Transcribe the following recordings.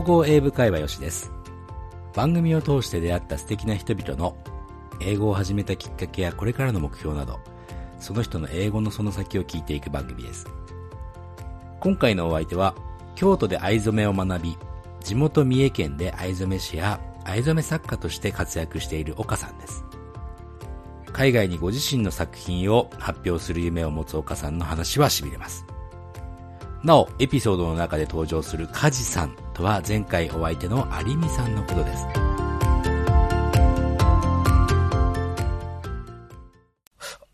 55英語会話よしです。番組を通して出会った素敵な人々の英語を始めたきっかけやこれからの目標など、その人の英語のその先を聞いていく番組です。今回のお相手は、京都で藍染めを学び、地元三重県で藍染め師や藍染め作家として活躍している岡さんです。海外にご自身の作品を発表する夢を持つ岡さんの話は痺れます。なお、エピソードの中で登場する梶さんとは前回お相手の有美さんのことです。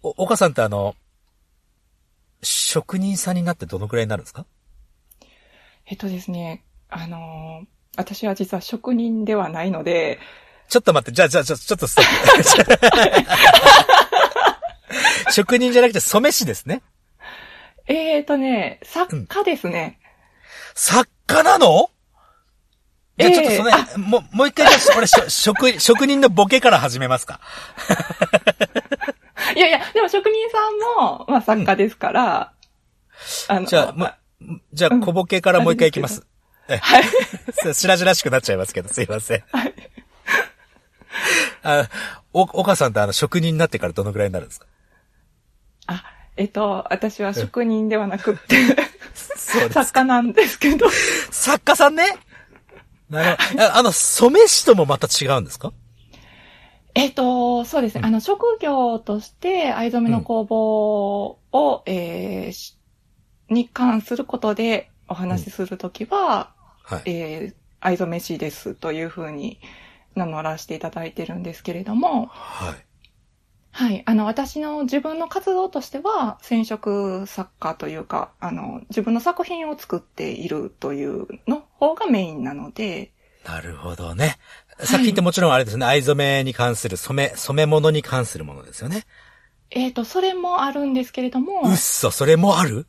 お、岡さんってあの、職人さんになってどのくらいになるんですか？えっとですね、あのー私は実は職人ではないので、ちょっと待って、じゃあ、じゃあ、ちょちょっとストップ。職人じゃなくて染め師ですね。えーとね、作家ですね。作家なの？じゃあちょっとその、ええもう、もう一回じゃあ、俺、職、職人のボケから始めますか。いやいや、でも職人さんも、まあ作家ですから、あの、じゃあ、もう、じゃあ、小ボケからもう一回いきます。えはい。そう白々しくなっちゃいますけど、すいません。はい。あ、お、岡さんってあの、職人になってからどのくらいになるんですか？あ、えっと、私は職人ではなくって。作家なんですけど、作家さんね？なるほど。ああの、染め師ともまた違うんですか？えっと、そうですね、あの、職業として藍染めの工房を、えーしに関することでお話しするときは、はい。えー、藍染め師ですというふうに名乗らせていただいてるんですけれども、はい。はい。あの、私の自分の活動としては、染色作家というか、あの、自分の作品を作っているというの方がメインなので、なるほどね。作品ってもちろんあれですね、藍染めに関する染め、染め物に関するものですよね。えっ、と、それもあるんですけれども、うっそ、それもある？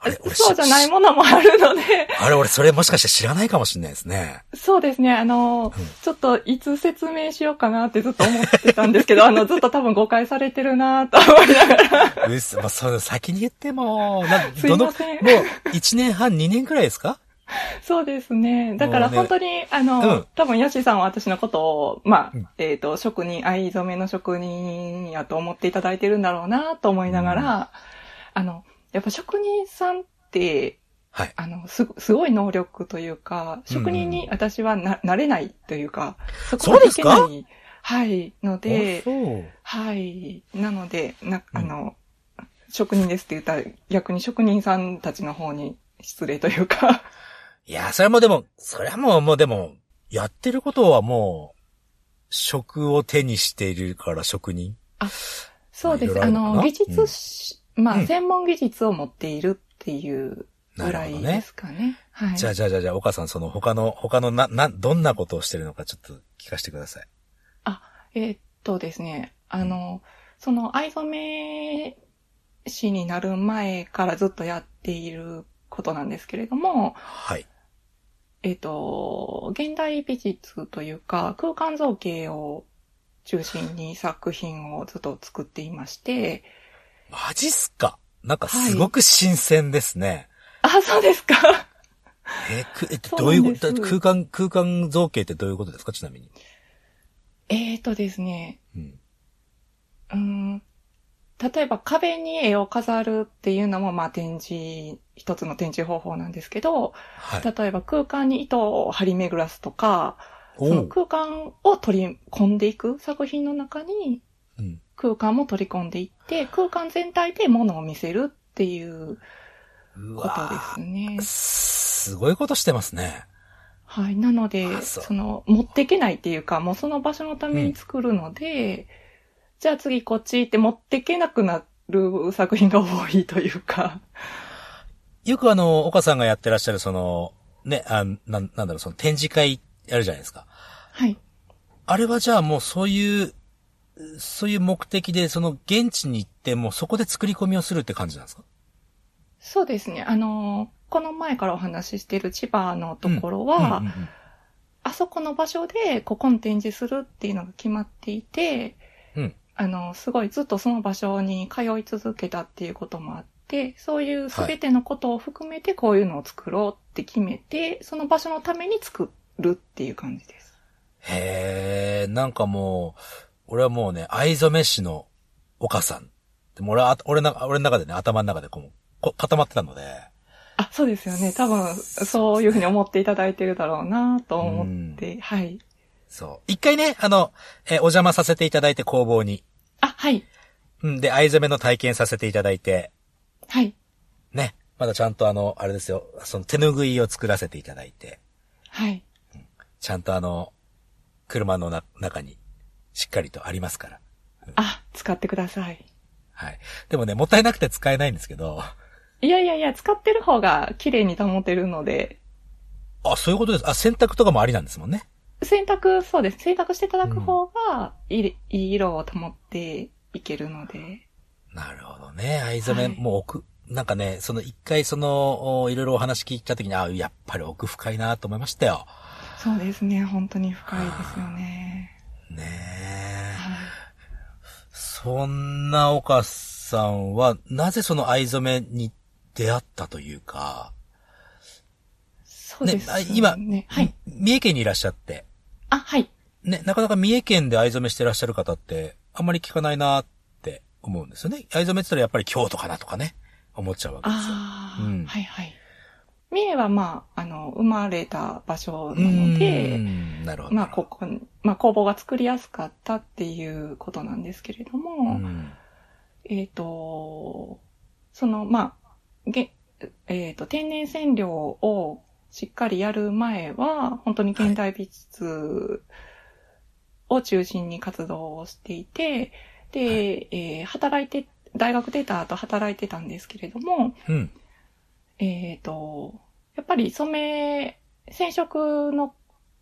あれ、俺そうじゃないしものもあるので、あれ、俺それもしかして知らないかもしれないですね。そうですね、あの、ちょっといつ説明しようかなってずっと思ってたんですけど、あの、ずっと多分誤解されてるなと思いながら、うっそ、まあ、それ先に言っても、な すいません。もう、1年半、2年くらいですか？そうですね。だから本当に、あの、うん。多分、ヨシさんは私のことを、まあ、うん。えっ、と、職人、藍染めの職人やと思っていただいてるんだろうなと思いながら、あの、やっぱ職人さんって、はい。あの、す、すごい能力というか、職人に私はな、なれないというか、そこまでいけない。はい。ので。はい。なので、な、あの、職人ですって言ったら逆に職人さんたちの方に失礼というか、いや、それもでも、それはもう、もうでも、やってることはもう、職を手にしているから職人？そうです。あの技術し、まあ、うん専門技術を持っているっていうぐらいですかね。はい。じゃあ、じゃあ、じゃあ、じゃあ、岡さん、その他の、他のな、な、どんなことをしてるのかちょっと聞かせてください。えーっとですね、あの、その藍染め師になる前からずっとやっていることなんですけれども、はい。えーっと、現代美術というか空間造形を中心に作品をずっと作っていまして、マジっすか？なんかすごく新鮮ですね。あ、そうですか。えーく、え、どういうこと？空間、空間造形ってどういうことですか？ちなみに。えーっとですね、うん。うーん例えば壁に絵を飾るっていうのも、まあ展示、一つの展示方法なんですけど、はい。例えば空間に糸を張り巡らすとか、おそのう空間を取り込んでいく作品の中にうん。空間も取り込んでいって、空間全体で物を見せるっていううことわですねー。すごいことしてますね。はい。なので、あその、持っていけないっていうか、もうその場所のために作るので、じゃあ次こっち行って持っていけなくなる作品が多いというか。よくあの、岡さんがやってらっしゃるその、ね、あなん、なんだろう、その展示会やるじゃないですか。はい。あれはじゃあもうそういう、そういう目的で、その現地に行って、もうそこで作り込みをするって感じなんですか？そうですね。あの、この前からお話ししている千葉のところは、うんうんうんあそこの場所でここに展示するっていうのが決まっていて、うんあの、すごいずっとその場所に通い続けたっていうこともあって、て、そういうすべてのことを含めてこういうのを作ろうって決めて、その場所のために作るっていう感じです。へえ、なんかもう、俺はもうね、藍染め師の岡さん。でも俺は、俺な、俺の中でね、頭の中でこう、こ固まってたので、あ、そうですよね。多分、そういうふうに思っていただいてるだろうなと思って、はい。そう。一回ね、あの、えーお邪魔させていただいて工房に。あ、はい。うん、で、藍染めの体験させていただいて、はい。ね、まだちゃんとあの、あれですよ、その手ぬぐいを作らせていただいて、はい。ちゃんとあの、車のな中にしっかりとありますから。あ、使ってください。はい。でもね、もったいなくて使えないんですけど、いやいやいや、使ってる方が綺麗に保てるので、あ、そういうことです。あ、洗濯とかもありなんですもんね。洗濯、そうです。洗濯していただく方がいい、いい色を保っていけるので。なるほどね。藍染め、はいもう奥、なんかね、その一回その、おいろいろお話聞いたときに、あ、やっぱり奥深いなと思いましたよ。そうですね。本当に深いですよね。ねえ。はい。そんな岡さんは、なぜその藍染めに出会ったというか、そうです、ねあ今ね。はい。三重県にいらっしゃって、あ、はい。ね、なかなか三重県で藍染めしてらっしゃる方って、あんまり聞かないなって思うんですよね。藍染めって言ったらやっぱり京都かなとかね、思っちゃうわけですよ。ああ、うんはいはい。三重はまあ、あの、生まれた場所うなのーで、んなるほど。まあ、ここに、まあ、工房が作りやすかったっていうことなんですけれどうも、ん。えっ、と、その、まあ、げ、えっ、と、天然染料をしっかりやる前は、本当に現代美術を中心に活動をしていて、で、えー働いて、大学出た後働いてたんですけれども、うん。えっ、と、やっぱり染め、染色の、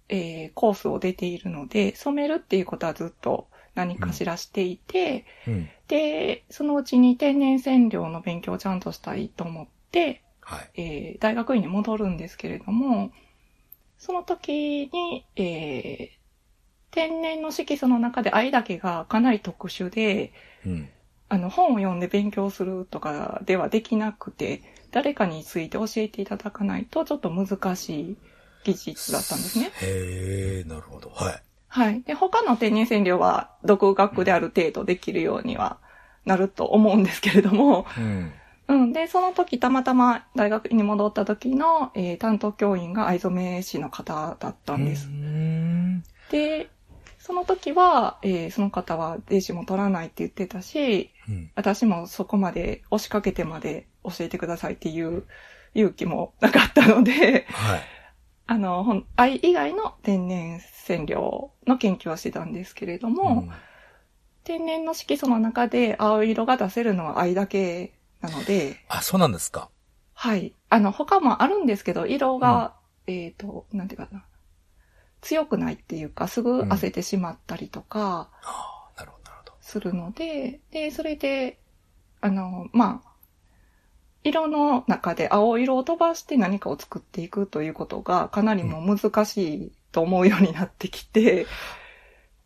えーコースを出ているので、染めるっていうことはずっと何かしらしていて、うん。で、そのうちに天然染料の勉強をちゃんとしたいと思って、はい。えー大学院に戻るんですけれども、その時に、えー天然の色素の中で藍だけがかなり特殊で、うん。あの、本を読んで勉強するとかではできなくて、誰かについて教えていただかないとちょっと難しい技術だったんですね。へえ、なるほど。はい。はい。で、他の天然染料は独学である程度できるようにはなると思うんですけれども、うん。うん。で、その時たまたま大学に戻った時の、えー担当教員が藍染め師の方だったんですう。ん。で、その時は、えーその方はデジも取らないって言ってたし、うん。私もそこまで押しかけてまで教えてくださいっていう勇気もなかったので、はい。あの、ほん藍以外の天然染料の研究をしてたんですけれども、天然の色素の中で青色が出せるのは藍だけなので、あ、そうなんですか。はい。あの、他もあるんですけど、色が、えっ、と、なんていうかな。強くないっていうか、すぐ焦ってしまったりとかああ、なるほど、なるほど。するので、で、それで、あの、まあ、色の中で青色を飛ばして何かを作っていくということがかなりもう難しいと思うようになってきて、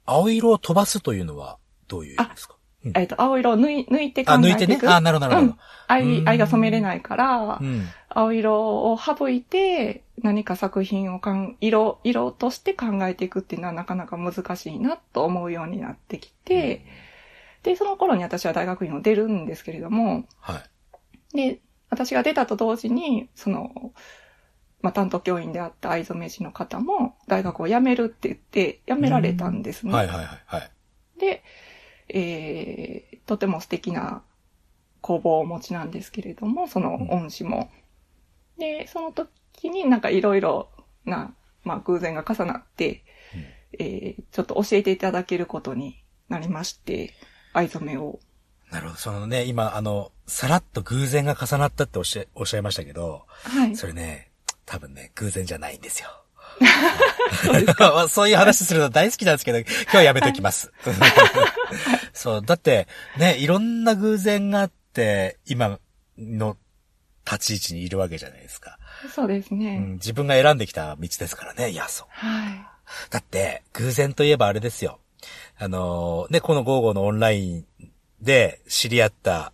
青色を飛ばすというのは、どういう意味ですか？えっと、青色を抜い抜いて考あ、えていく。抜いてね？あ、なるほど、なるほど。藍、うん藍が染めれないからう、ん。青色を省いて何か作品をかん、色、色として考えていくっていうのはなかなか難しいなと思うようになってきて、で、その頃に私は大学院を出るんですけれども、はい。で、私が出たと同時に、その、まあ、担当教員であった藍染め師の方も大学を辞めるって言って辞められたんですね。はい、はい、はい。はい。で、えー、とても素敵な工房をお持ちなんですけれども、その恩師も。で、その時になんかいろいろな、まあ偶然が重なって、えー、ちょっと教えていただけることになりまして、藍染めを。なるほど。そのね、今、あの、さらっと偶然が重なったっておっしゃ、おっしゃいましたけど、はい。それね、多分ね、偶然じゃないんですよ。そういう話するの大好きなんですけど、今日はやめときます。そう、だって、ね、いろんな偶然があって、今の立ち位置にいるわけじゃないですか。そうですうん、ね。自分が選んできた道ですからね。いや、そう。はい。だって、偶然といえばあれですよ。あのーね、このゴーゴーのオンラインで知り合った、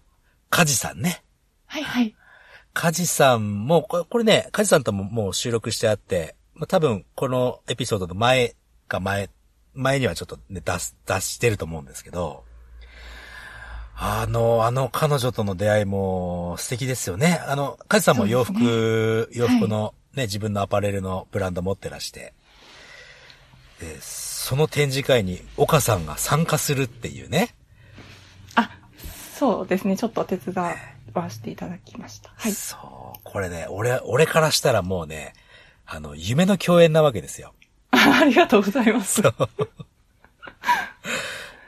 カジさんね。はいはい。カジさんも、これね、カジさんとももう収録してあって、まあ多分このエピソードの前か前、前にはちょっとね、出す、出してると思うんですけど、あの、あの彼女との出会いも素敵ですよね。あの、カジさんも洋服、洋服のね、自分のアパレルのブランド持ってらして、で、その展示会に岡さんが参加するっていうね。あ、そうですね。ちょっと手伝わせていただきました。はい。そう。これね、俺、俺からしたらもうね、あの、夢の共演なわけですよ。ありがとうございます。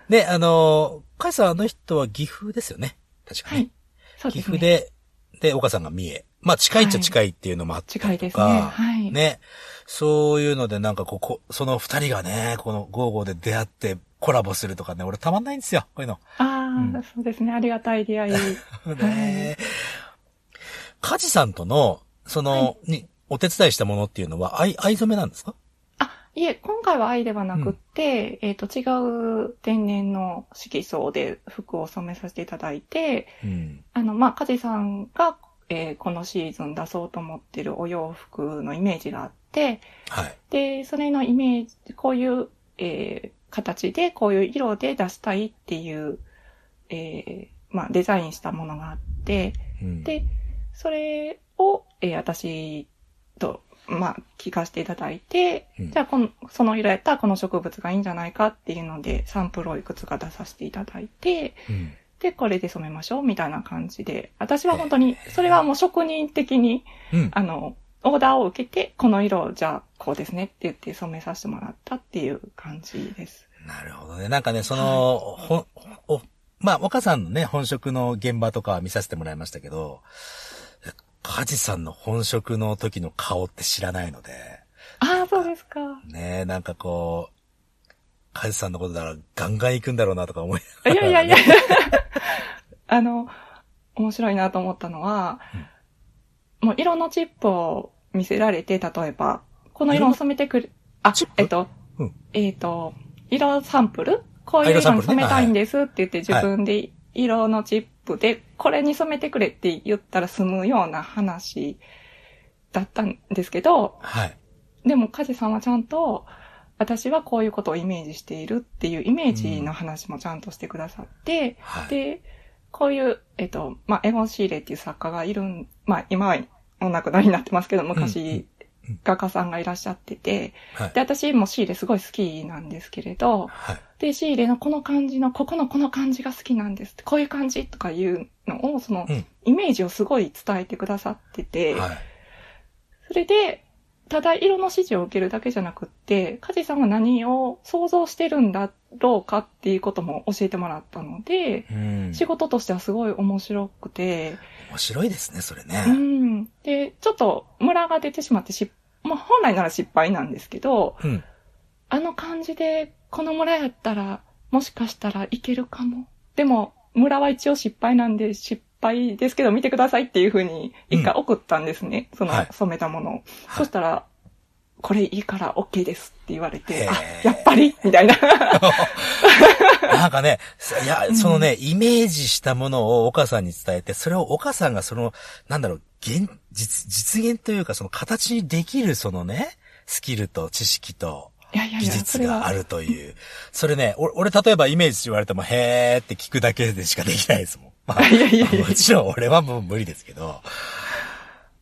で、あの、カイさんあの人は岐阜ですよね。確かに。はい。そう岐ですね。阜で、で、岡さんが三重。まあ近いっちゃ近いっていうのもあったりとか、近いですねはいね。そういうのでなんかこうこ、その二人がね、このゴーゴーで出会ってコラボするとかね、俺たまんないんですよ。こういうの。ああ、うんそうですね。ありがたい出会い。ねカジさんとの、その、に、お手伝いしたものっていうのは、藍、藍染めなんですか？あ、いえ、今回は藍ではなくって、えっ、と、違う天然の色素で服を染めさせていただいて、うん。あの、まあ、カジさんが、えーこのシーズン出そうと思ってるお洋服のイメージがあって、はい。で、それのイメージ、こういう、えー形で、こういう色で出したいっていう、えーまあ、デザインしたものがあって、うん、で、それを、えー私と、まあ、聞かせていただいて、うんじゃあこの、その色やったらこの植物がいいんじゃないかっていうので、サンプルをいくつか出させていただいて、うん。で、これで染めましょうみたいな感じで、私は本当に、それはもう職人的に、うん。あの、オーダーを受けて、この色をじゃあこうですねって言って染めさせてもらったっていう感じです。なるほどね。なんかね、その、ほん、お、まあ、岡さんのね、本職の現場とかは見させてもらいましたけど、カジさんの本職の時の顔って知らないので、ああ、そうですか。ねえ、なんかこう、カジさんのことだからガンガン行くんだろうなとか思いいながら、ね。やいやいや。あの、面白いなと思ったのは、もう色のチップを見せられて、例えば、この色を染めてくる、あえっと、うん。えっと、色サンプル？こういうあ色に染めたいんですって言って自分で色のチップで、これに染めてくれって言ったら済むような話だったんですけど、はい。でも、カジさんはちゃんと、私はこういうことをイメージしているっていうイメージの話もちゃんとしてくださって、はい。で、こういう、えっと、まあ、エゴン・シーレっていう作家がいるん、まあ、今はお亡くなりになってますけど、昔、画家さんがいらっしゃってて、はいで、。私もシーレすごい好きなんですけれど、はい。で、シーレのこの感じの、ここのこの感じが好きなんですって、こういう感じとかいうのを、そのうん、イメージをすごい伝えてくださってて、はい。それで、ただ色の指示を受けるだけじゃなくって、カジさんは何を想像してるんだろうかっていうことも教えてもらったので、うん。仕事としてはすごい面白くて、面白いですね、それね。うん。で、ちょっとムラが出てしまってし、まあ本来なら失敗なんですけど、うん。あの感じで、このムラやったら、もしかしたらいけるかも。でも、ムラは一応失敗なんで失敗ですけど見てくださいっていうふうに一回送ったんですね。そのはい染めたものを。はいそしたら、これいいから OK ですって言われへて、やっぱり？みたいな。なんかね、いや、そのね、イメージしたものを岡さんに伝えて、それを岡さんがその、なんだろう、現、実、実現というか、その形にできるそのね、スキルと知識と技いやいやいや、それは術があ。るという。それね、俺、俺例えばイメージ言われても、へーって聞くだけでしかできないですもん。まあ、いやいやいやもちろん俺はもう無理ですけど。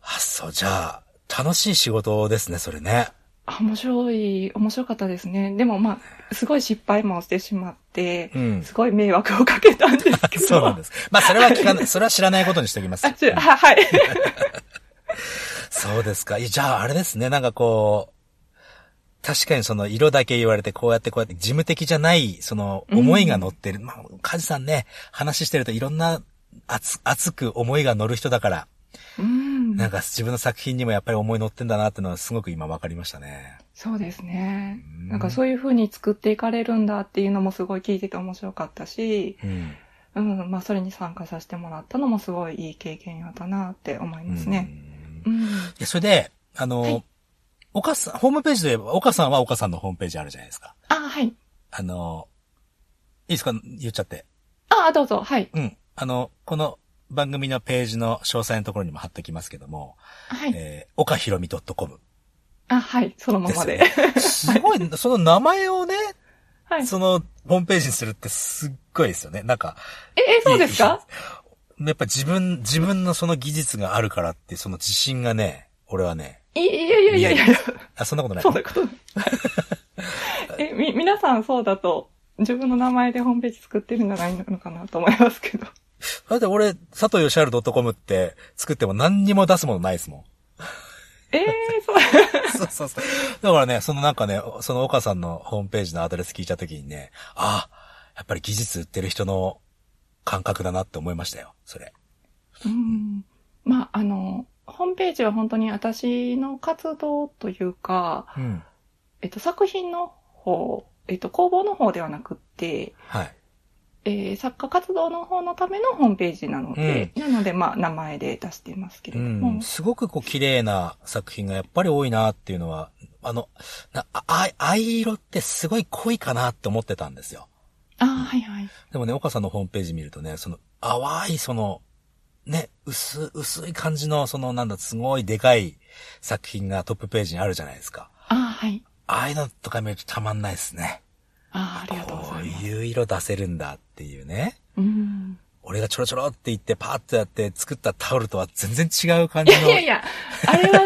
あ、そう、じゃあ、楽しい仕事ですね、それね。あ面白い、面白かったですね。でもまあ、すごい失敗もしてしまって、うんすごい迷惑をかけたんですけど。そうなんです。まあ、それは聞かない、それは知らないことにしておきます。あ、ちょは、はい。そうですか。じゃあ、あれですね。なんかこう、確かにその色だけ言われて、こうやってこうやって事務的じゃない、その思いが乗ってる。まあ、カジさんね、話してるといろんな熱、熱く思いが乗る人だから、うん。なんか自分の作品にもやっぱり思い乗ってんだなっていうのはすごく今わかりましたね。そうですねうん。なんかそういう風に作っていかれるんだっていうのもすごい聞いてて面白かったし、うん。うん、まあそれに参加させてもらったのもすごいいい経験やったなって思いますね。うん。いうん。や、それで、あの、はい岡さん、ホームページで言えば、岡さんは岡さんのホームページあるじゃないですか。あ、はい。あの、いいですか？言っちゃって。あ、どうぞ、はい。うん。あの、この番組のページの詳細のところにも貼っておきますけども、はい。えー、岡ひろみ .com あ、はい。そのままで。ですよね。すごい、その名前をね、はい。そのホームページにするってすっごいですよね。なんか、え、え、そうですか？やっぱ自分、自分のその技術があるからって、その自信がね、俺はね、いいやいやいやいやいや、あ、そんなことない。そんなことない。え、み、皆さんそうだと、自分の名前でホームページ作ってるんじゃないのかなと思いますけど。だって俺、佐藤義治 .com って作っても何にも出すものないですもん。ええそう。そうそうそう。だからね、そのなんかね、その岡さんのホームページのアドレス聞いたときにね、あやっぱり技術売ってる人の感覚だなって思いましたよ、それ。うん。まあ、あの、ホームページは本当に私の活動というか、うん。えっと、作品の方、えっと、工房の方ではなくって、はい。えー作家活動の方のためのホームページなので、なので、まあ、名前で出してますけれうども。ん。すごくこう綺麗な作品がやっぱり多いなっていうのは、あの、なあ、あ藍色ってすごい濃いかなって思ってたんですよ。ああ、はいはい。でもね、岡さんのホームページ見るとね、その淡いその、ね、薄、薄い感じの、そのなんだ、すごいでかい作品がトップページにあるじゃないですか。ああ、はい。ああいうのとか見るとたまんないですね。ああ、ありがとうございます。こういう色出せるんだっていうね。うん。俺がちょろちょろって言ってパーッとやって作ったタオルとは全然違う感いじの。やいやいや、あれは、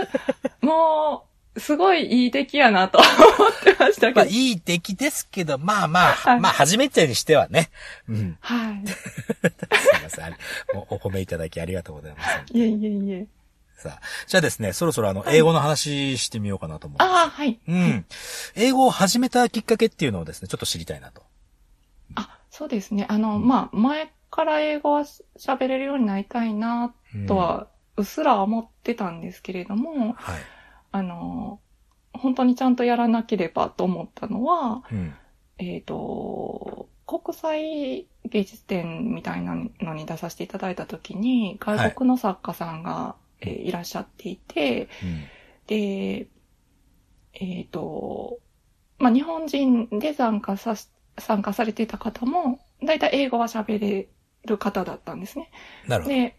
もう、すごいいい出来やなと 思ってましたけど。まあいい出来ですけど、まあまあ、はいまあ初めてにしてはね。うん。はい。すいませんお褒めいただきありがとうございます。いえいえいえ。さあ、じゃあですね、そろそろあの、英語の話してみようかなと思う。ああ、はい。うん。英語を始めたきっかけっていうのをですね、ちょっと知りたいなと。あ、そうですね。あの、まあ、前から英語は喋れるようになりたいな、とは、うっすら思ってたんですけれども、はい。あの、本当にちゃんとやらなければと思ったのは、うん。えっ、と、国際芸術展みたいなのに出させていただいたときに、外国の作家さんが、えーいらっしゃっていて、うん。で、えっ、と、まあ、日本人で参加さし、参加されていた方も、だいたい英語は喋れる方だったんですね。なるほど。で、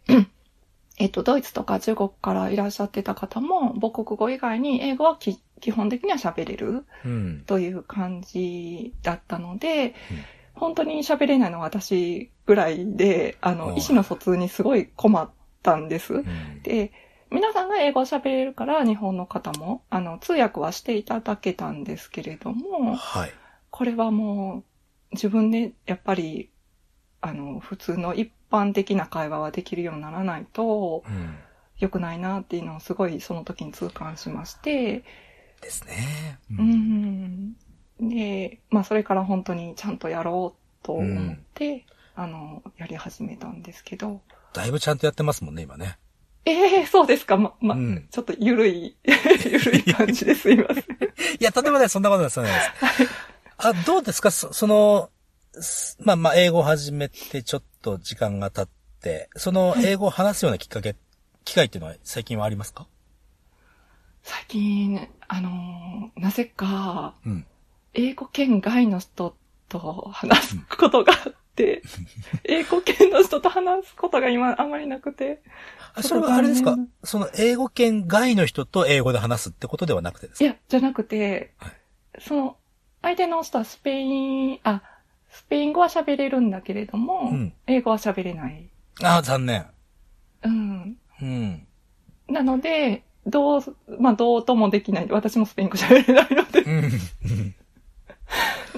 えっと、ドイツとか中国からいらっしゃってた方も、母国語以外に英語はき基本的には喋れるうん。という感じだったので、本当に喋れないのは私ぐらいで、ああの、あ意思の疎通にすごい困ったんです。うん。で、皆さんが英語を喋れるから、日本の方も、あの、通訳はしていただけたんですけれども、はい。これはもう、自分で、やっぱり、あの、普通の一般的な会話はできるようにならないと、うん。良くないなっていうのをすごいその時に痛感しまして、ですね。うう。ん。で、まあそれから本当にちゃんとやろうと思って、あの、やり始めたんですけど、だいぶちゃんとやってますもんね、今ね。ええそうですか。ま、ま、うんちょっとゆるい、ゆるい感じですいません。いや、とんでもない、そんなことない、です。あ、どうですか？そその、すまあまあ、英語を始めてちょっと時間が経って、その英語を話すようなきっかけ、機会っていうのは最近はありますか？最近、あのなぜか、うん。英語圏外の人と話すことがあって、英語圏の人と話すことが今あんまりなくて。あそれはあれですか？その英語圏外の人と英語で話すってことではなくてですか？いや、じゃなくて、はい。その、相手の人はスペイン、あ、スペイン語は喋れるんだけれども、うん英語は喋れない。ああ、残念。うん。うん。なので、どう、まあ、どうともできない。私もスペイン語喋れないので、うん。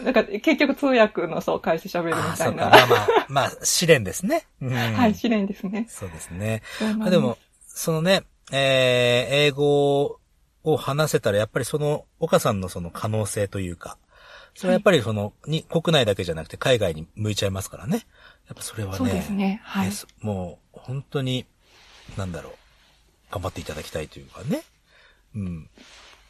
なんか結局通訳の人を返して喋るみああ、そうか。たいな。まあまあ、まあ、試練ですね。うん。はい、試練ですね。そうですね。そうなんあでも、そのね、えー、英語を話せたら、やっぱりその、岡さんのその可能性というか、それはやっぱりその、に、国内だけじゃなくて海外に向いちゃいますからね。やっぱそれはね、そうですね。はいもう、本当に、なんだろう、頑張っていただきたいというかね。うん。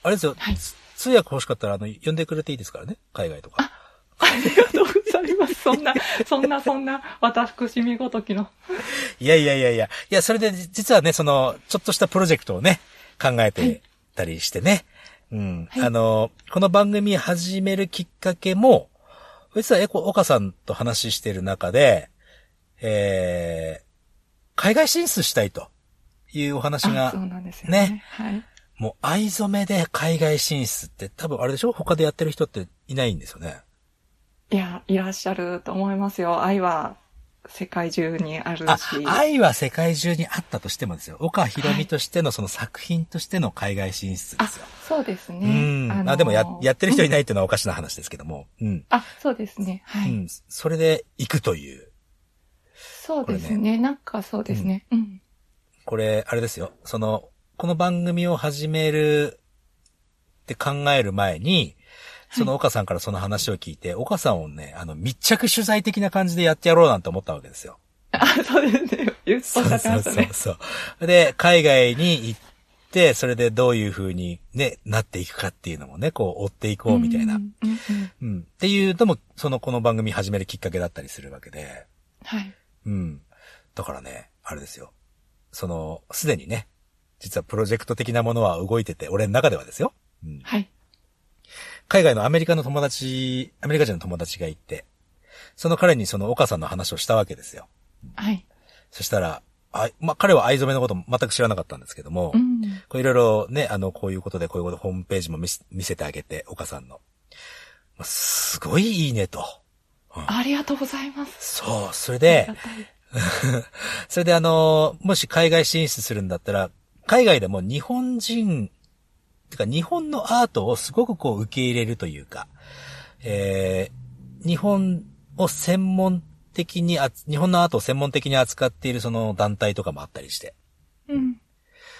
あれですよ、はいつ通訳欲しかったら、あの、呼んでくれていいですからね、海外とか。ありがとうございます。そんな、そんな、そんな、私みごときの。いやいやいやいや。いや、それで実はね、その、ちょっとしたプロジェクトをね、考えてたりしてね。うん。はいあの、この番組始めるきっかけも、実はエコ、岡さんと話してる中で、えー、海外進出したいというお話があそう、なんですよね。ねはい。もう藍染めで海外進出って多分あれでしょ？他でやってる人っていないんですよね。いや、いらっしゃると思いますよ。愛は世界中にあるあし。、愛は世界中にあったとしてもですよ。岡ひろみとしてのその作品としての海外進出であすよ。、そうですうね。ん。のあ、でもや、やってる人いうんないっていうのはおかしな話ですけども。うん。あ、そうですね。はい。うん。それで行くという。そうですね。なんかそうですね。うん。これ、あれですよ。その、この番組を始めるって考える前に、その岡さんからその話を聞いて、岡さんをね、あの、密着取材的な感じでやってやろうなんて思ったわけですよ。あ、そうですね。言っおっしゃってましたね。そうそう。で、海外に行って、それでどういう風にね、なっていくかっていうのもね、こう追っていこうみたいな。うんうんうんうん。っていうのも、そのこの番組始めるきっかけだったりするわけで。はい。うん。だからね、あれですよ。その、すでにね、実はプロジェクト的なものは動いてて、俺の中ではですよ。うん。はい。海外のアメリカの友達、アメリカ人の友達がいて、その彼にその岡さんの話をしたわけですよ。はい。そしたら、あ、まあ、彼は藍染めのこと全く知らなかったんですけども、うん。こういろいろね、あの、こういうことで、こういうことでホームページも見せてあげて、岡さんの。まあすごいいいねと。ありがとうございます。そう、それあで それであの、もし海外進出するんだったら、海外でも日本人、てか日本のアートをすごくこう受け入れるというか、えー、日本を専門的にあ、日本のアートを専門的に扱っているその団体とかもあったりして、うん。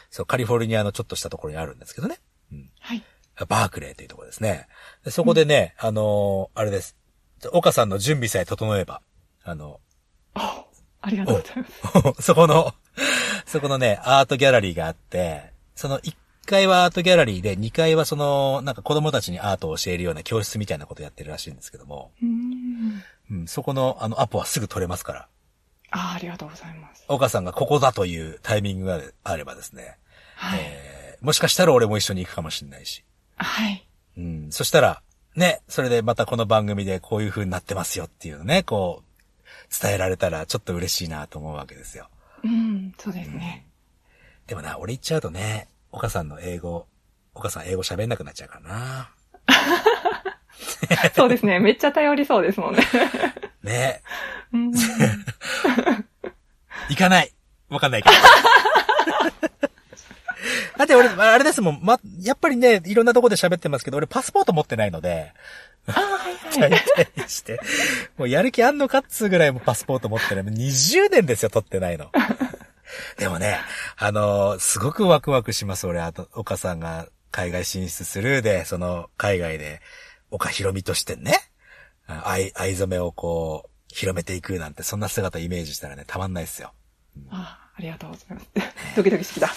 そう、カリフォルニアのちょっとしたところにあるんですけどね。うん。はい。バークレーというところですね。でそこでね、あのーあれです。岡さんの準備さえ整えば、あの、あありがとうございます。そこの、そこのね、アートギャラリーがあって、その1階はアートギャラリーで、2階はその、なんか子供たちにアートを教えるような教室みたいなことやってるらしいんですけども、うん。うん、そこのあのアポはすぐ取れますから、あありがとうございます。岡さんがここだというタイミングがあればですね、はい。えーもしかしたら俺も一緒に行くかもしれないし、はい。うん、そしたら、ね、それでまたこの番組でこういう風になってますよっていうのね、こう、伝えられたらちょっと嬉しいなと思うわけですよ。うん。そうですね。でもな、俺言っちゃうとね、岡さんの英語、岡さん英語喋んなくなっちゃうからな。そうですね。めっちゃ頼りそうですもんね。ねうん。行かない。わかんないけど。だって俺、あれですもん、ま、やっぱりね、いろんなとこで喋ってますけど、俺パスポート持ってないので、はい大はい。体して、もうやる気あんのかっつうぐらいもパスポート持ってない。もう20年ですよ、取ってないの。でもね、あのーすごくワクワクします、俺、あと、岡さんが海外進出するで、その、海外で、岡ひろみとしてね、あ藍、藍染めをこう、広めていくなんて、そんな姿イメージしたらね、たまんないですよ。ああ、ありがとうございます。ドキドキしてきた。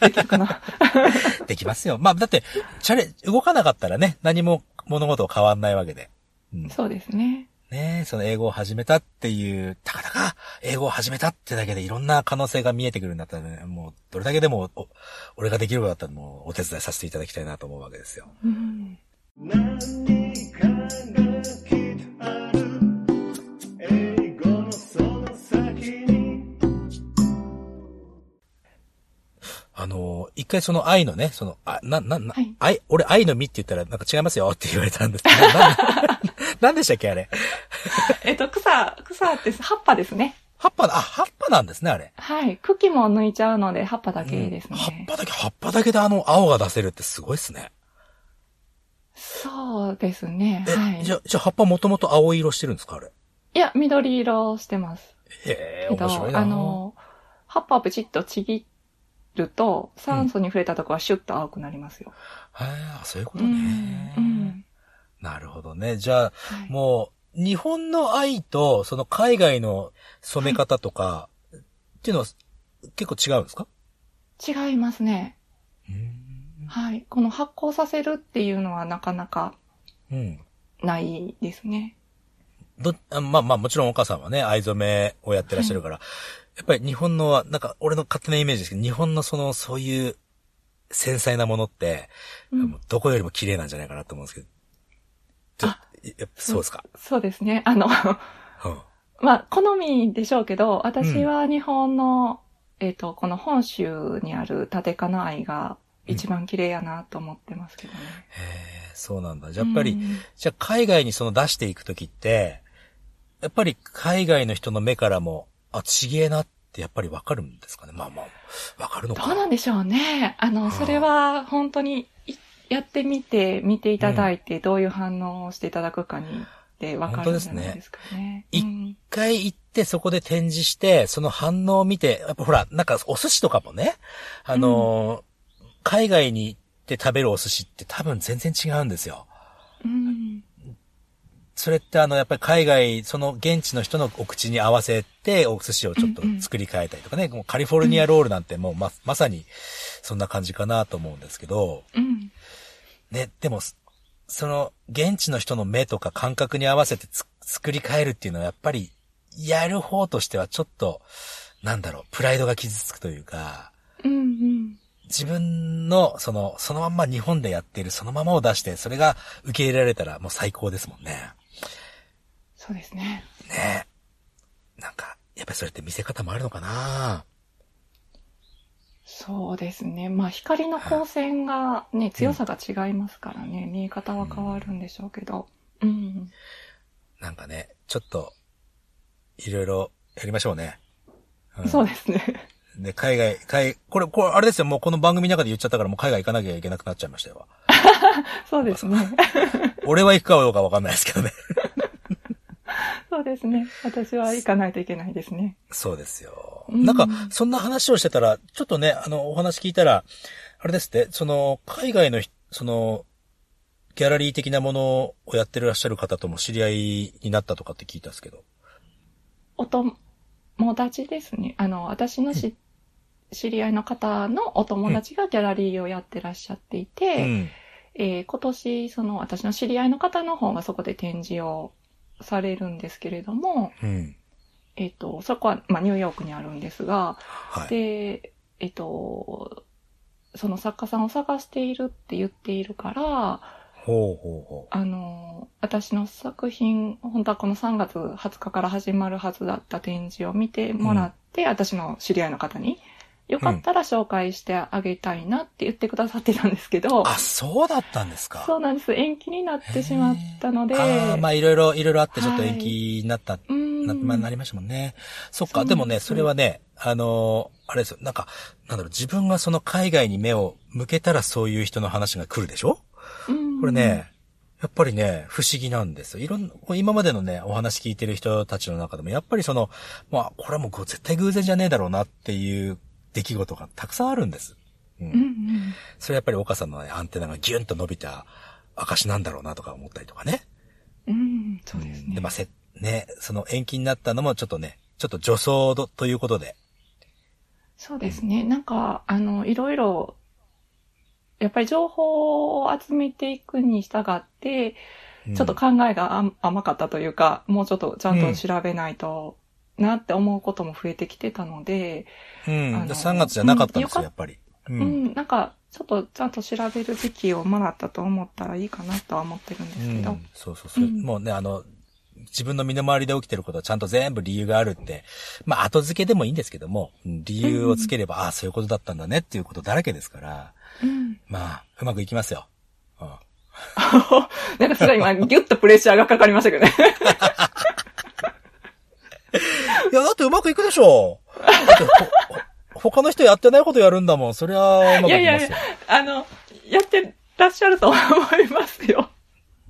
できるかな。できますよ。まあ、だって、チャレ、動かなかったらね、何も物事変わんないわけで。うんそうですね。ねその英語を始めたっていう、たかだか英語を始めたってだけでいろんな可能性が見えてくるんだったらね、もうどれだけでもお俺ができることだったらもうお手伝いさせていただきたいなと思うわけですよ。うん。何かがきっとある英語のその先にあの、一回その愛のね、その、あ、な、な、な、はい愛、俺愛の実って言ったらなんか違いますよって言われたんですけど、ななんでしたっけあれ？えっと、草、草って葉っぱですね。葉っぱ、あ、葉っぱなんですね、あれ。はい。茎も抜いちゃうので、葉っぱだけですね。葉っぱだけ、葉っぱだけであの青が出せるってすごいっすね。そうですね。え、はい。じゃあ、じゃあ葉っぱもともと青色してるんですかあれ？いや、緑色してます。へえ、面白いな。あの、葉っぱをプチッとちぎると、酸素に触れたところはシュッと青くなりますよ。へえ、そういうことうね。ん。うん。なるほどね。じゃあ、はいもう、日本の愛と、その海外の染め方とか、っていうのは結構違うんですか？違いますね。うん。はい。この発酵させるっていうのはなかなかうん。ないですね。ど、あまあまあもちろんお母さんはね、藍染めをやってらっしゃるから、やっぱり日本のは、なんか俺の勝手なイメージですけど、日本のその、そういう繊細なものって、うんどこよりも綺麗なんじゃないかなと思うんですけど。そうですか。そうですね。あの、うん。まあ、好みでしょうけど、私は日本の、えっ、と、この本州にある立金愛が一番綺麗やなと思ってますけどね。へーそうなんだ。じゃあやっぱり、うんじゃあ海外にその出していくときって、やっぱり海外の人の目からも、あ、ちげえなってやっぱりわかるんですかね。まあまあ、わかるのどかうなんでしょうね。あの、それは本当にいやってみて、見ていただいて、どういう反応をしていただくかにで分かるんじゃないですかね。一回行ってそこで展示して、その反応を見て、やっぱほら、なんかお寿司とかもね、あのー海外に行って食べるお寿司って多分全然違うんですよ。うん。それってあの、やっぱり海外、その現地の人のお口に合わせて、お寿司をちょっと作り変えたりとかね、もうカリフォルニアロールなんてもうま、まさにそんな感じかなと思うんですけど、うん。ね、でも、その、現地の人の目とか感覚に合わせてつ作り変えるっていうのはやっぱり、やる方としてはちょっと、なんだろう、プライドが傷つくというか、うん。うん。自分の、その、そのまんま日本でやっているそのままを出して、それが受け入れられたらもう最高ですもんね。そうですね。ねなんか、やっぱりそれって見せ方もあるのかなそうですね。まあ、光の光線がね、強さが違いますからね、見え方は変わるんでしょうけど。うん。なんかね、ちょっと、いろいろやりましょうね。んそうですね。で、海外、海、これ、これ、あれですよ、もうこの番組の中で言っちゃったから、もう海外行かなきゃいけなくなっちゃいましたよ。そうですね。俺は行くかどうかわかんないですけどね。そうですね。私は行かないといけないですね。そうですよ。うんなんか、そんな話をしてたら、ちょっとね、あの、お話聞いたら、あれですって、その、海外のひ、その、ギャラリー的なものをやってらっしゃる方とも知り合いになったとかって聞いたんですけど。お友達ですね。あの、私のし、知り合いの方のお友達がギャラリーをやってらっしゃっていて、うん。えー今年、その私の知り合いの方の方がそこで展示をされるんですけれども、うん。えっ、と、そこは、まあ、ニューヨークにあるんですが、はい。で、えっ、と、その作家さんを探しているって言っているから、ほうほうほあの、私の作品、本当はこの3月20日から始まるはずだった展示を見てもらって、私の知り合いの方に、よかったら紹介してあげたいなって言ってくださってたんですけど、う。あ、そうだったんですか。そうなんです。延期になってしまったので、ああ、まあいろいろ、いろいろあってちょっとはい。延期になった、うん。な、まあなりましたもんね。そっか、でもね、それはね、あのーあれですよ、なんか、なんだろう、自分がその海外に目を向けたらそういう人の話が来るでしょ？うん。これね、やっぱりね、不思議なんですよ。いろんな、今までのね、お話聞いてる人たちの中でも、やっぱりその、まあ、これはもう絶対偶然じゃねえだろうなっていう出来事がたくさんあるんです。うん。うんうんそれやっぱり岡さんのね、アンテナがギュンと伸びた証なんだろうなとか思ったりとかね。うん、そうですね。で、まあ、せ、ね、その延期になったのもちょっとね、ちょっと女装とということで。そうですね。なんか、あの、いろいろ、やっぱり情報を集めていくに従って、うんちょっと考えが甘甘かったというか、もうちょっとちゃんと調べないとなって思うことも増えてきてたので、うん。あので3月じゃなかったんですよ、うんやっぱり。ううん、ん。なんか、ちょっとちゃんと調べる時期をもらったと思ったらいいかなとは思ってるんですけど。うんそうそうそう。うんもうね、あの、自分の身の回りで起きてることはちゃんと全部理由があるって、まあ後付けでもいいんですけども、うん理由をつければ、ああ、そういうことだったんだねっていうことだらけですから、うん。まあ、うまくいきますよ。うん。なんかすごい今、ギュッとプレッシャーがかかりましたけどね。いや、だってうまくいくでしょだってほ他の人やってないことやるんだもん。そりゃ、うまくいきますよ。いやいやあの、やってらっしゃると思いますよ。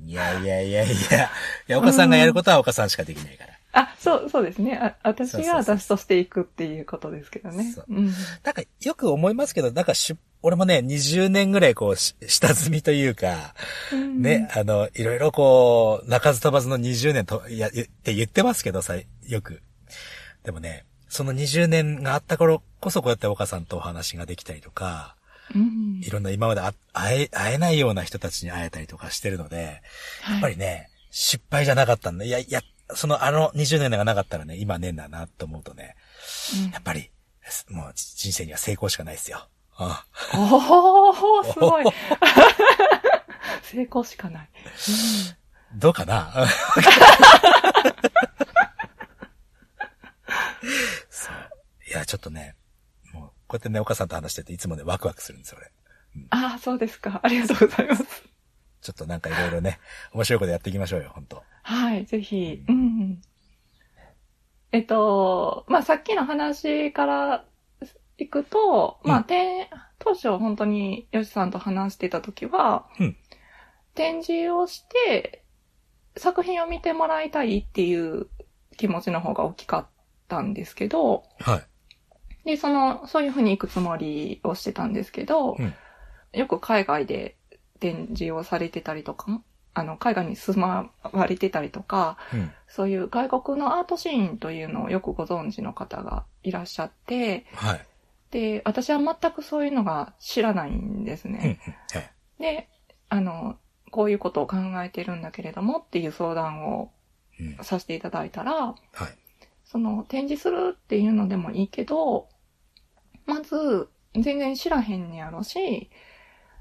いやいやいやいや。いや、岡さんがやることは岡さんしかできないから。あ、そう、そうですね。あ私が私としていくっていうことですけどねそう。うん。なんか、よく思いますけど、なんかしゅ、俺もね、20年ぐらいこう、し下積みというか、うんね、あの、いろいろこう、鳴かず飛ばずの20年と、いや、言って言ってますけどさ、よく。でもね、その20年があった頃こそこうやって岡さんとお話ができたりとか、うんいろんな今まであ会え、会えないような人たちに会えたりとかしてるので、やっぱりね、失敗じゃなかったんだ。いや、いや、そのあの20年がなかったらね、今ねえんだなと思うとね、うんやっぱり、もう人生には成功しかないですよ。うんおー、すごい。成功しかない。どうかな？そう。いや、ちょっとね、もう、こうやってね、岡さんと話してていつもね、ワクワクするんですよ、俺。ああ、そうですか。ありがとうございます。ちょっとなんかいろいろね、面白いことやっていきましょうよ、本当はい、ぜひ。うんうん。えっと、まあ、さっきの話から行くと、まあ、うんて当初本当にヨシさんと話してた時は、うん展示をして、作品を見てもらいたいっていう気持ちの方が大きかったんですけど、はい。で、その、そういうふうに行くつもりをしてたんですけど、うんよく海外で展示をされてたりとかも、あの、海外に住まわれてたりとか、うん。そういう外国のアートシーンというのをよくご存知の方がいらっしゃって、はい。で、私は全くそういうのが知らないんですうん。うんね。はい。で、あの、こういうことを考えてるんだけれどもっていう相談をうん。させていただいたら、はい。その展示するっていうのでもいいけど、まず、全然知らへんねやろし、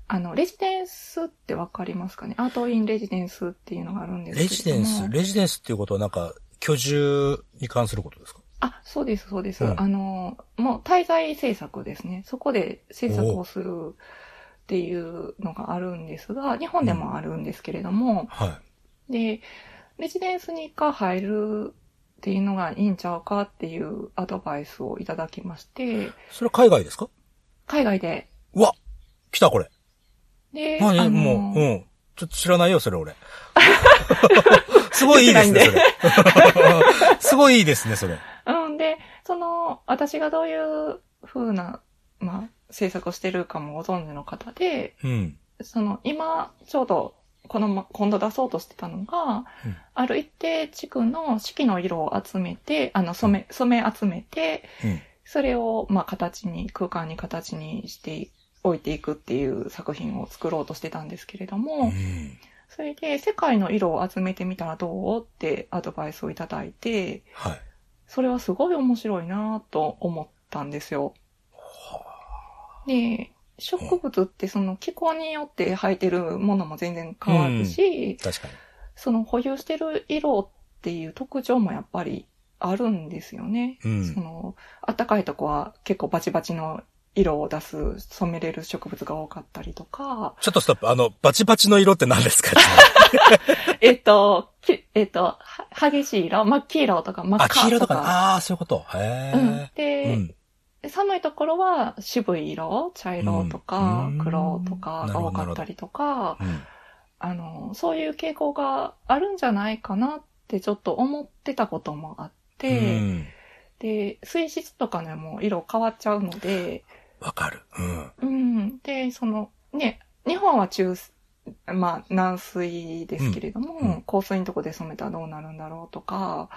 あの、レジデンスってわかりますかね？アートインレジデンスっていうのがあるんですけレ。ジデンス、レジデンスっていうことはなんか、居住に関することですか？あ、そうです、そうです。うんあの、もう滞在制作ですね。そこで制作をするっていうのがあるんですが、日本でもあるんですけれども、はい。で、レジデンスにか入るっていうのがいいんちゃうかっていうアドバイスをいただきまして、それは海外ですか？海外で、うわ来たこれ。で、何？あのもう、うん。ちょっと知らないよ、それ俺。すごいいいですね、それ。すごいいいですね、それ。うん、で、その、私がどういう風な、まあ、制作をしてるかもご存知の方で、うん。その、今、ちょうど、この、ま今度出そうとしてたのが、うんある一定地区の四季の色を集めて、あの、染め、染め集めて、うん。それを、まあ、形に、空間に形にしておいていくっていう作品を作ろうとしてたんですけれども、うん。それで、世界の色を集めてみたらどう？ってアドバイスをいただいて、はい。それはすごい面白いなと思ったんですよ。で、植物ってその気候によって生えてるものも全然変わるし、確かに。その保有してる色っていう特徴もやっぱりあるんですよね。うんその、暖かいとこは結構バチバチの色を出す、染めれる植物が多かったりとか、ちょっとストップ。あの、バチバチの色って何ですか？えっと、きえっと、は激しい色、真っ黄色とか真っあ、赤黄色とかね。とか。ああー、そういうこと。へうんえ。で、うん。寒いところは渋い色、茶色とかうん黒とかが多かったりとか、うん。あの、そういう傾向があるんじゃないかなってちょっと思ってたこともあって、うん。で、水質とかね、もう色変わっちゃうので、わかる。うん。うん。で、その、ね、日本は中、まあ、軟水ですけれども、うんうん香水のとこで染めたらどうなるんだろうとか、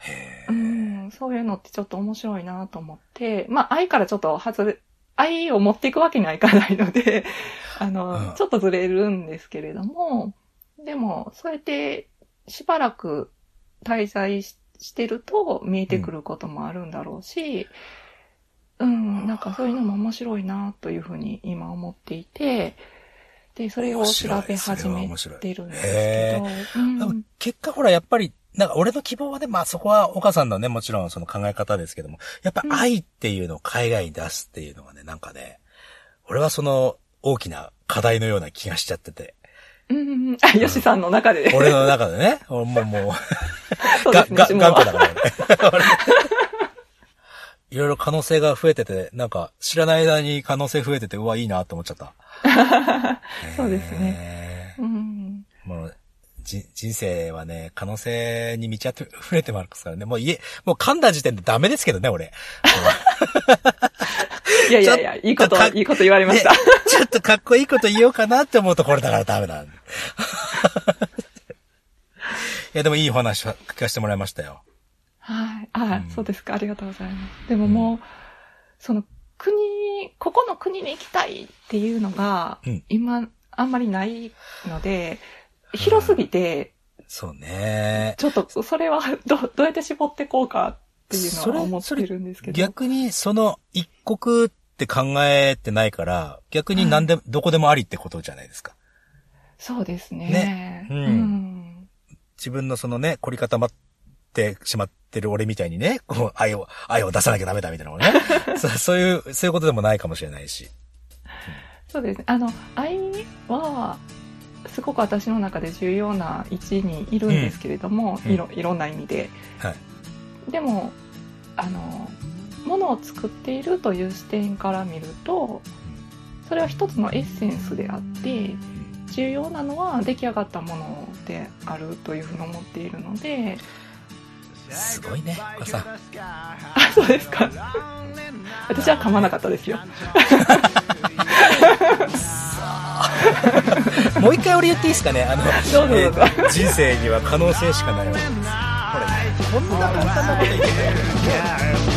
へえ。うん、そういうのってちょっと面白いなと思って、まあ、愛からちょっと外れ、愛を持っていくわけにはいかないので、あの、うん。ちょっとずれるんですけれども、でも、そうやってしばらく滞在ししてると見えてくることもあるんだろうし、うん、なんかそういうのも面白いなというふうに今思っていて、で、それを調べ始めてるんですけど、うん。でも結果ほら、やっぱり、なんか俺の希望はね、まあそこは岡さんのね、もちろんその考え方ですけども、やっぱうん愛っていうのを海外に出すっていうのがね、なんかね、俺はその大きな課題のような気がしちゃってて、うんうんうん、あ、ヨシさんの中で。俺の中でね、俺もうもう、が、そうですねが、頑固だからね。いろいろ可能性が増えてて、なんか知らない間に可能性増えてて、うわ、いいなって思っちゃった。そうですねね。うん。もう、じ、人生はね、可能性に満ち溢れてますからね。もう家、もう噛んだ時点でダメですけどね、俺。いやいやいや、いいこといいこと言われました。ねちょっとかっこいいこと言おうかなって思うとこれだからダメなんで。いや、でもいいお話は聞かせてもらいましたよ。はい。あ、うんそうですか。ありがとうございます。でももう、その国、ここの国に行きたいっていうのが、うん今、あんまりないので、広すぎて、そうね。ちょっと、それはど、どうやって絞ってこうかっていうそれのは思ってるんですけど。逆にその一国って考えてないから、逆に何で、どこでもありってことじゃないですか。そうですね。ねうんうん。自分のそのね、凝り固まっってしまってる俺みたいにね、こう、愛を、愛を出さなきゃダメだみたいなのね。そそういう、そういうことでもないかもしれないし。そうですね。あの、愛は、すごく私の中で重要な位置にいるんですけれども、うんいろ、いろんな意味で。はい。でも、あの、ものを作っているという視点から見ると、それは一つのエッセンスであって、重要なのは出来上がったものであるというふうに思っているので、すごいね、これさ。あ、そうですか。私は噛まなかったですよ。もう一回俺言っていいですかね？あの、えー人生には可能性しかないわけです。これ、こんな簡単なこと言ってない。